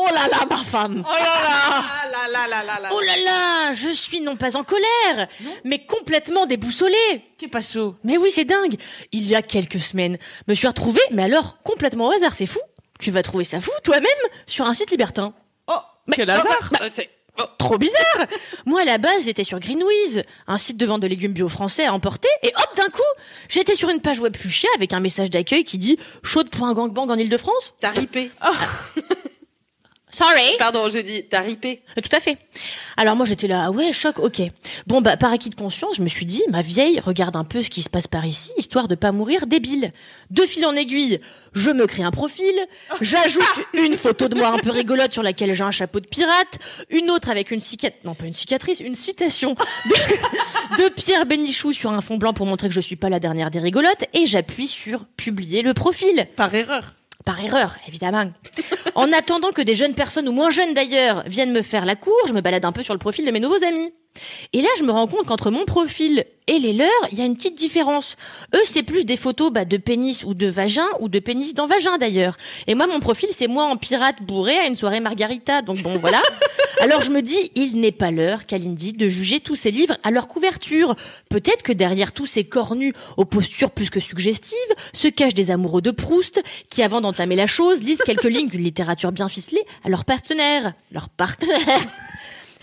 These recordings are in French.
Oh là là, ma femme. Oh là là. Là là là là là. Oh là là Je suis non pas en colère, mais complètement déboussolée. Qu'est passé Mais oui, c'est dingue. Il y a quelques semaines, me suis retrouvée, mais alors complètement au hasard, c'est fou. Tu vas trouver ça fou, toi-même, sur un site libertin. Oh, quel hasard. bah, c'est trop bizarre. Moi, à la base, j'étais sur Greenwiz, un site de vente de légumes bio français à emporter, et hop, d'un coup, j'étais sur une page web fuchsia avec un message d'accueil qui dit « Chaude.gangbang en Ile-de-France ». T'as ripé. Sorry. Pardon, j'ai dit, t'as ripé. Euh, Tout à fait. Alors moi j'étais là, ah ouais, choc, ok. Bon bah par acquis de conscience, je me suis dit, ma vieille, regarde un peu ce qui se passe par ici, histoire de pas mourir débile. De fil en aiguille, je me crée un profil, j'ajoute une photo de moi un peu rigolote sur laquelle j'ai un chapeau de pirate, une autre avec une cicatrice, non pas une cicatrice, une citation de, de Pierre Bénichou sur un fond blanc pour montrer que je suis pas la dernière des rigolotes, et j'appuie sur publier le profil. Par erreur par erreur, évidemment. En attendant que des jeunes personnes, ou moins jeunes d'ailleurs, viennent me faire la cour, je me balade un peu sur le profil de mes nouveaux amis. Et là, je me rends compte qu'entre mon profil et les leurs, il y a une petite différence. Eux, c'est plus des photos bah, de pénis ou de vagin, ou de pénis dans vagin d'ailleurs. Et moi, mon profil, c'est moi en pirate bourré à une soirée margarita. Donc bon, voilà. Alors je me dis, il n'est pas l'heure, Kalindi, de juger tous ces livres à leur couverture. Peut-être que derrière tous ces cornus aux postures plus que suggestives, se cachent des amoureux de Proust, qui avant d'entamer la chose, lisent quelques lignes d'une littérature bien ficelée à leur partenaire. Leur partenaire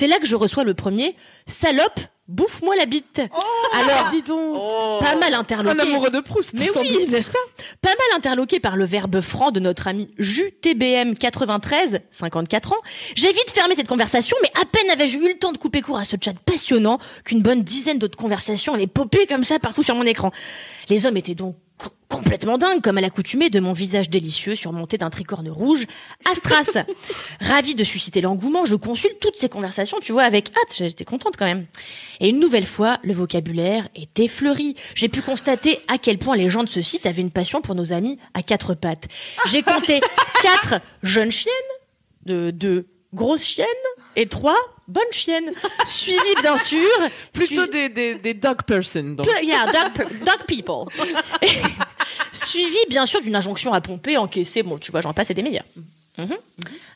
c'est là que je reçois le premier salope bouffe-moi la bite. Oh, Alors, dis donc. pas mal interloqué. Un amoureux de Proust. Mais oui, n'est-ce pas? Pas mal interloqué par le verbe franc de notre ami JUTBM 93, 54 ans. J'ai vite fermé cette conversation, mais à peine avais-je eu le temps de couper court à ce chat passionnant qu'une bonne dizaine d'autres conversations allaient popper comme ça partout sur mon écran. Les hommes étaient donc complètement dingue, comme à l'accoutumée de mon visage délicieux surmonté d'un tricorne rouge, Astras. Ravi de susciter l'engouement, je consulte toutes ces conversations, tu vois, avec hâte, j'étais contente quand même. Et une nouvelle fois, le vocabulaire était fleuri. J'ai pu constater à quel point les gens de ce site avaient une passion pour nos amis à quatre pattes. J'ai compté quatre jeunes chiennes, de deux grosses chiennes et trois bonnes chiennes. Suivi bien sûr. Plutôt des, des, des dog person. Donc. Yeah, dog, dog people. suivi bien sûr d'une injonction à pomper, encaisser, bon tu vois j'en passe et des meilleurs. Mm -hmm.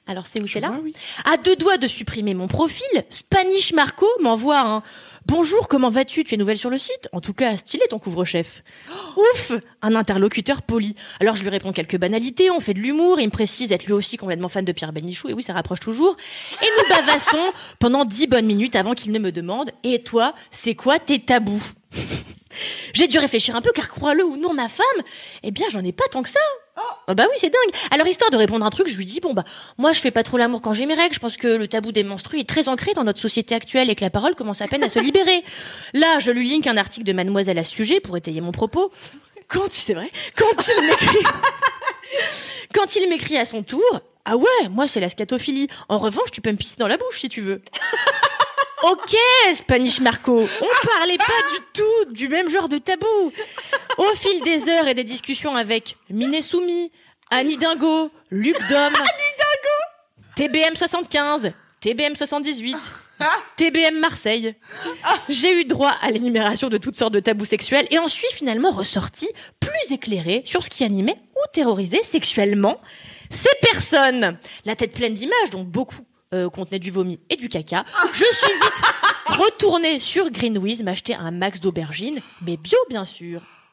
Alors c'est où c'est là vois, oui. À deux doigts de supprimer mon profil, Spanish Marco m'envoie un Bonjour, comment vas-tu? Tu es nouvelle sur le site? En tout cas, stylé ton couvre-chef. Ouf Un interlocuteur poli. Alors je lui réponds quelques banalités, on fait de l'humour, il me précise être lui aussi complètement fan de Pierre Benichou, et oui, ça rapproche toujours. Et nous bavassons pendant dix bonnes minutes avant qu'il ne me demande Et toi, c'est quoi tes tabous? J'ai dû réfléchir un peu, car crois-le ou non, ma femme, eh bien, j'en ai pas tant que ça. Oh. bah oui, c'est dingue. Alors, histoire de répondre à un truc, je lui dis, bon, bah, moi, je fais pas trop l'amour quand j'ai mes règles. Je pense que le tabou des menstrues est très ancré dans notre société actuelle et que la parole commence à peine à se libérer. Là, je lui link un article de Mademoiselle à ce sujet pour étayer mon propos. Quand, c'est vrai, quand il m'écrit, quand il m'écrit à son tour, ah ouais, moi, c'est la scatophilie. En revanche, tu peux me pisser dans la bouche si tu veux. Ok, Spanish Marco, on parlait pas du tout du même genre de tabou. Au fil des heures et des discussions avec Miné Soumi, Annie Dingo, Luc Dom, TBM 75, TBM 78, TBM Marseille, j'ai eu droit à l'énumération de toutes sortes de tabous sexuels et en suis finalement ressorti plus éclairé sur ce qui animait ou terrorisait sexuellement ces personnes. La tête pleine d'images, dont beaucoup euh, contenait du vomi et du caca. Je suis vite retournée sur Greenwiz m'acheter un max d'aubergines, mais bio bien sûr.